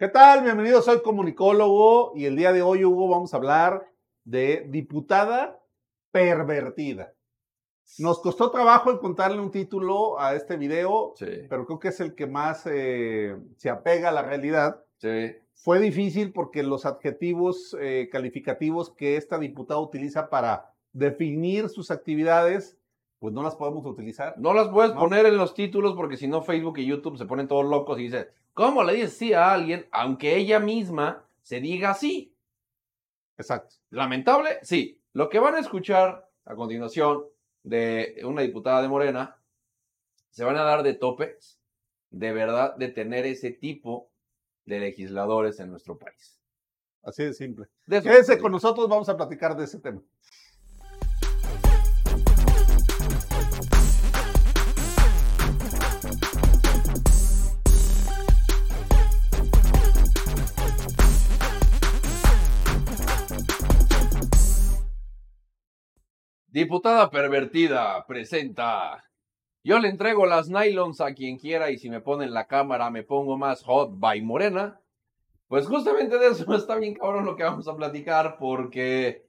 ¿Qué tal? Bienvenido, soy comunicólogo y el día de hoy, Hugo, vamos a hablar de diputada pervertida. Nos costó trabajo encontrarle un título a este video, Sí, pero creo que es el que más eh, se apega a la realidad. sí. Fue difícil porque los adjetivos eh, calificativos que esta diputada utiliza para definir sus actividades, pues no las podemos utilizar. No las puedes No. poner en los títulos porque si no Facebook y YouTube se ponen todos locos y dicen, ¿cómo le dices sí a alguien aunque ella misma se diga sí? Exacto. Lamentable, sí. Lo que van a escuchar a continuación de una diputada de Morena, se van a dar de topes de verdad de tener ese tipo de legisladores en nuestro país. Así de simple. De con nosotros, vamos a platicar de ese tema. Diputada pervertida presenta. Yo le entrego las nylons a quien quiera y si me ponen la cámara me pongo más hot by morena. Pues justamente de eso está bien cabrón lo que vamos a platicar porque,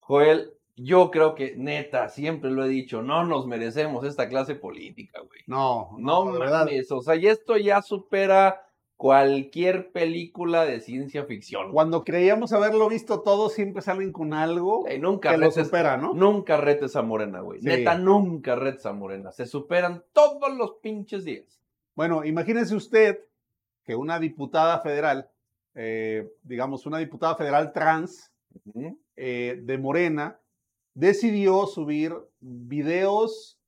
Joel, yo creo que neta, siempre lo he dicho, no nos merecemos esta clase política, güey. No, No verdad. mames, o sea, y esto ya supera cualquier película de ciencia ficción. Cuando creíamos haberlo visto todo, siempre salen con algo Ey, nunca que lo retes- supera, ¿no? Nunca retes a Morena, güey. Sí. Neta, nunca retes a Morena. Se superan todos los pinches días. Bueno, imagínese usted que una diputada federal, eh, digamos, una diputada federal trans eh, de Morena, decidió subir videos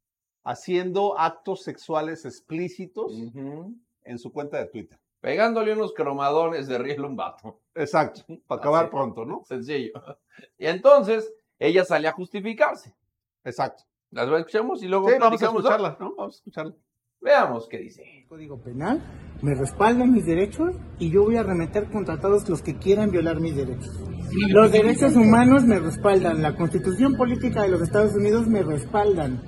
haciendo actos sexuales explícitos en su cuenta de Twitter. Pegándole unos cromadones de riel a un vato. Exacto, para acabar Así. pronto, ¿no? Sencillo. Y entonces, ella sale a justificarse. Exacto. Las escuchamos y luego Sí, vamos a escucharla, ¿no? Vamos a escucharla. Veamos qué dice. Código Penal, me respaldan mis derechos y yo voy a remeter contra todos los que quieran violar mis derechos. Los derechos humanos me respaldan, la constitución política de los Estados Unidos me respaldan.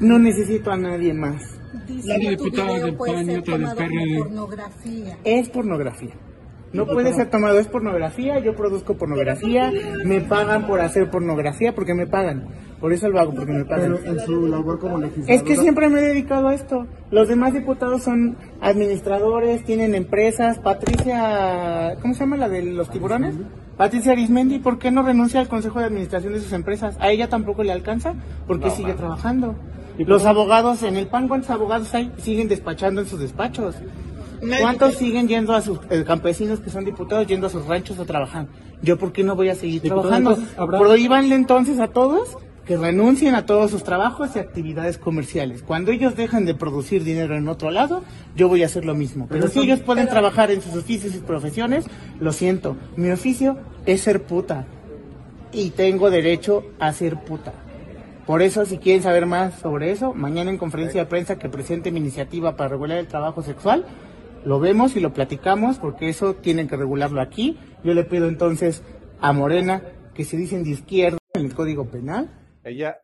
No necesito a nadie más. Dice La diputada del PAN y otra del tomado como PRD. pornografía. Es pornografía. No puede ser tomado, es pornografía, yo produzco pornografía, me pagan por hacer pornografía porque me pagan. Por eso lo hago, porque me pagan. Pero en su labor como legisladora. Es que siempre me he dedicado a esto. Los demás diputados son administradores, tienen empresas. Patricia, ¿cómo se llama la de los tiburones? Patricia Arismendi, ¿por qué no renuncia al consejo de administración de sus empresas? A ella tampoco le alcanza, porque No, sigue man. trabajando. Los abogados en el PAN, ¿cuántos abogados hay? Siguen despachando en sus despachos. ¿Cuántos siguen yendo a sus eh, campesinos que son diputados, yendo a sus ranchos a trabajar? ¿Yo por qué no voy a seguir trabajando? Prohíbanle entonces a todos que renuncien a todos sus trabajos y actividades comerciales. Cuando ellos dejan de producir dinero en otro lado, yo voy a hacer lo mismo. Pero, Pero si son- ellos pueden trabajar en sus oficios y profesiones, lo siento. Mi oficio es ser puta. Y tengo derecho a ser puta. Por eso, si quieren saber más sobre eso, mañana en conferencia de prensa que presente mi iniciativa para regular el trabajo sexual, lo vemos y lo platicamos, porque eso tienen que regularlo aquí. Yo le pido entonces a Morena que se dicen de izquierda en el Código Penal, Ella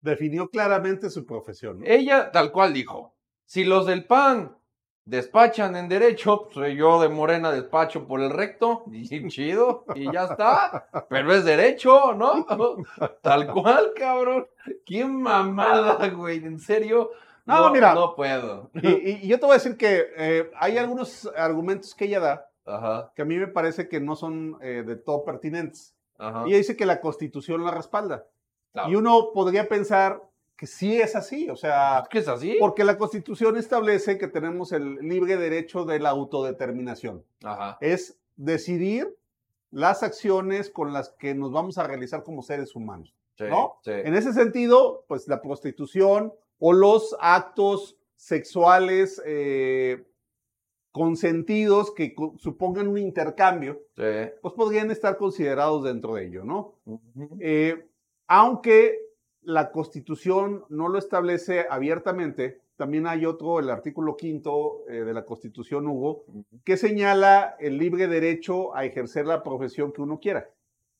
definió claramente su profesión. ¿no? Ella tal cual dijo, si los del PAN despachan en derecho, pues yo de Morena despacho por el recto, y chido, y ya está, pero es derecho, ¿no? Tal cual, cabrón. Qué mamada, güey, en serio. No, mira. No puedo. Y, y- y yo te voy a decir que eh, hay algunos argumentos que ella da Ajá, que a mí me parece que no son eh, de todo pertinentes. ajá. Ella dice que la constitución la respalda. Claro. Y uno podría pensar que sí es así, o sea, que es así. porque la constitución establece que tenemos el libre derecho de la autodeterminación. Ajá. Es decidir las acciones con las que nos vamos a realizar como seres humanos. Sí, ¿no? sí. En ese sentido, pues la prostitución o los actos sexuales eh, consentidos que supongan un intercambio, Sí. pues podrían estar considerados dentro de ello, ¿no? Eh, aunque la Constitución no lo establece abiertamente, también hay otro, el artículo quinto eh, de la Constitución, Hugo, que señala el libre derecho a ejercer la profesión que uno quiera.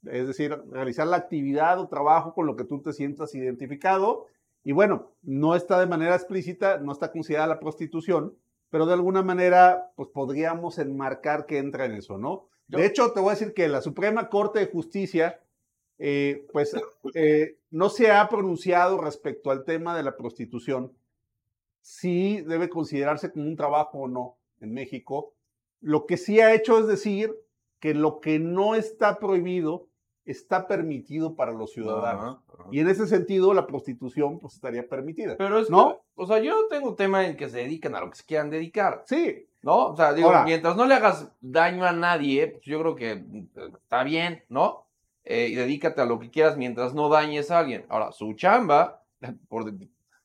Es decir, realizar la actividad o trabajo con lo que tú te sientas identificado. Y bueno, no está de manera explícita, no está considerada la prostitución, pero de alguna manera, pues podríamos enmarcar que entra en eso, ¿no? De hecho, te voy a decir que la Suprema Corte de Justicia, eh, pues, eh, no se ha pronunciado respecto al tema de la prostitución, si debe considerarse como un trabajo o no en México. Lo que sí ha hecho es decir que lo que no está prohibido está permitido para los ciudadanos. Ajá, ajá. Y en ese sentido, la prostitución pues estaría permitida. Pero es ¿No? que, o sea, yo no tengo tema en que se dediquen a lo que se quieran dedicar, Sí, ¿no? O sea, digo, Ahora- mientras no le hagas daño a nadie, pues yo creo que eh, está bien, ¿no? Eh, y dedícate a lo que quieras mientras no dañes a alguien. Ahora, su chamba, por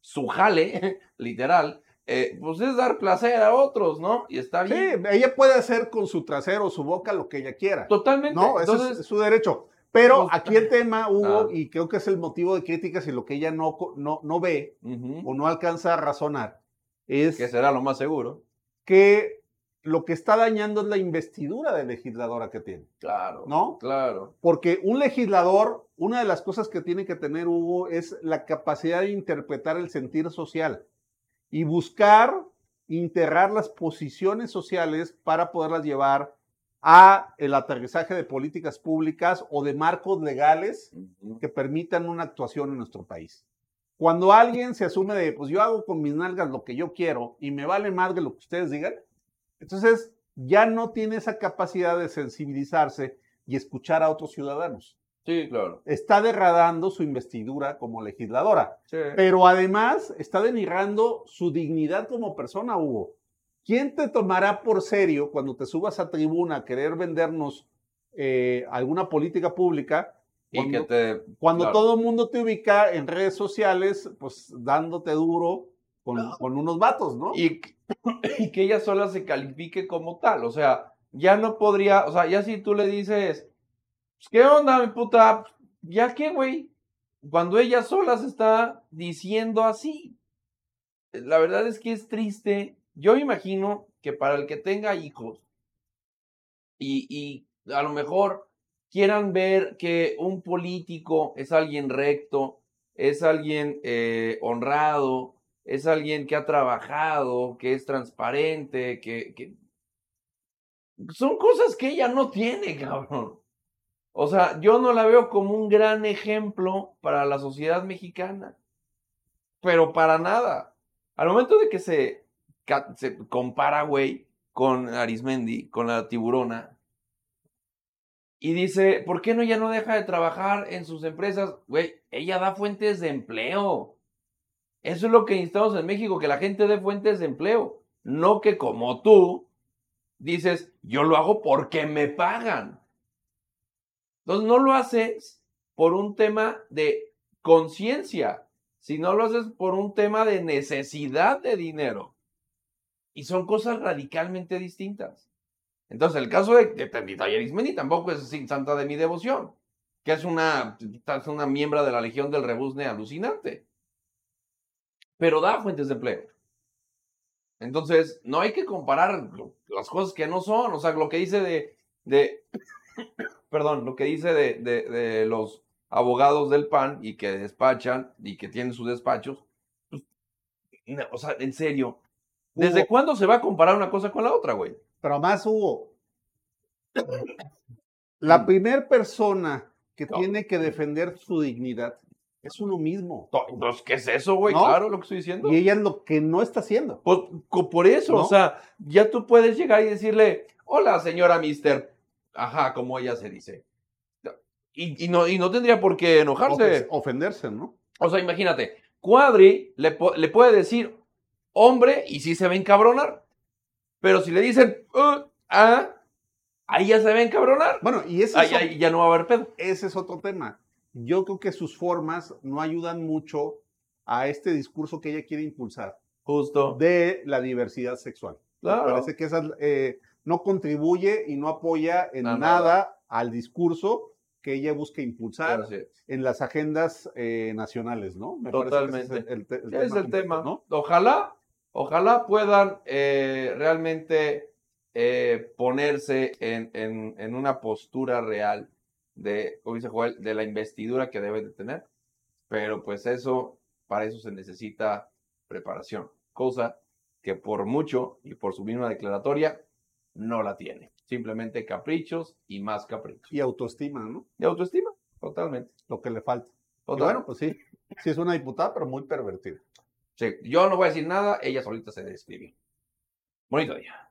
su jale, literal, eh, pues es dar placer a otros, ¿no? Y está sí, bien. ella puede hacer con su trasero su boca lo que ella quiera. Totalmente. No, ese Entonces, es su derecho. Pero pues, aquí el tema, Hugo, Ah. y creo que es el motivo de críticas y lo que ella no, no, no ve ujú, o no alcanza a razonar, es que será lo más seguro. que lo que está dañando es la investidura de legisladora que tiene, Claro. ¿no? Claro. Porque un legislador, una de las cosas que tiene que tener Hugo es la capacidad de interpretar el sentir social y buscar integrar las posiciones sociales para poderlas llevar a el aterrizaje de políticas públicas o de marcos legales que permitan una actuación en nuestro país. Cuando alguien se asume de, pues yo hago con mis nalgas lo que yo quiero y me vale más de lo que ustedes digan, entonces ya no tiene esa capacidad de sensibilizarse y escuchar a otros ciudadanos. Sí, claro. Está degradando su investidura como legisladora, Sí. pero además está denigrando su dignidad como persona, Hugo. ¿Quién te tomará por serio cuando te subas a tribuna a querer vendernos eh, alguna política pública? Y que Cuando- te. cuando claro. todo el mundo te ubica en redes sociales, pues dándote duro con, con unos vatos, ¿no? y, y que ella sola se califique como tal. O sea, ya no podría, o sea, ya si tú le dices, pues, ¿qué onda, mi puta? ¿Ya qué, güey? Cuando ella sola se está diciendo así. La verdad es que es triste. Yo me imagino que para el que tenga hijos y, y a lo mejor quieran ver que un político es alguien recto, es alguien eh, honrado, es alguien que ha trabajado, que es transparente, que, que... Son cosas que ella no tiene, cabrón. O sea, yo no la veo como un gran ejemplo para la sociedad mexicana. Pero para nada. Al momento de que se, se compara, güey, con Arismendi, con la tiburona, y dice, ¿por qué no ya no deja de trabajar en sus empresas? Güey, ella da fuentes de empleo. Eso es lo que necesitamos en México, que la gente dé fuentes de empleo. No que como tú dices, yo lo hago porque me pagan. Entonces no lo haces por un tema de conciencia, sino lo haces por un tema de necesidad de dinero. Y son cosas radicalmente distintas. Entonces, el caso de, de Tendita Arismendi tampoco es sin santa de mi devoción, que es una, es una miembro de la Legión del Rebuzne alucinante. Pero da fuentes de empleo. Entonces, no hay que comparar las cosas que no son. O sea, lo que dice de. de perdón, lo que dice de, de, de los abogados del PAN y que despachan y que tienen sus despachos. pues, no, o sea, en serio. ¿Desde Hugo, cuándo se va a comparar una cosa con la otra, güey? Pero más, Hugo, la primer persona que No. tiene que defender su dignidad es uno mismo. To- Entonces, ¿qué es eso, güey? ¿No? Claro, lo que estoy diciendo. Y ella es lo que no está haciendo. Pues, por eso, ¿No? o sea, ya tú puedes llegar y decirle, hola, señora Mister. Ajá, como ella se dice. Y, y no, y no tendría por qué enojarse. Ofe- Ofenderse, ¿no? O sea, imagínate, Cuadri le, le puede decir hombre y sí se va a encabronar. Pero si le dicen, "Uh, ah, ahí ya se va a encabronar. Bueno, y ese, Ahí, es, o- ahí ya no va a haber pedo. ese es otro tema. Yo creo que sus formas no ayudan mucho a este discurso que ella quiere impulsar Justo. de la diversidad sexual. Me Claro. parece que esa eh, no contribuye y no apoya en nada, nada. al discurso que ella busca impulsar en las agendas eh, nacionales, ¿no? Me ese Totalmente. es el, el te- el Ese tema es el tema. ¿no? Ojalá, ojalá puedan eh, realmente eh, ponerse en, en- en una postura real de, como dice Joel, de la investidura que deben de tener. Pero pues eso, para eso se necesita preparación. Cosa que por mucho y por su misma declaratoria no la tiene. Simplemente caprichos y más caprichos. Y autoestima, ¿no? Y autoestima, totalmente. Lo que le falta. Bueno, pues sí. Sí es una diputada, pero muy pervertida. Sí, yo no voy a decir nada, ella solita se describió. Bonito día.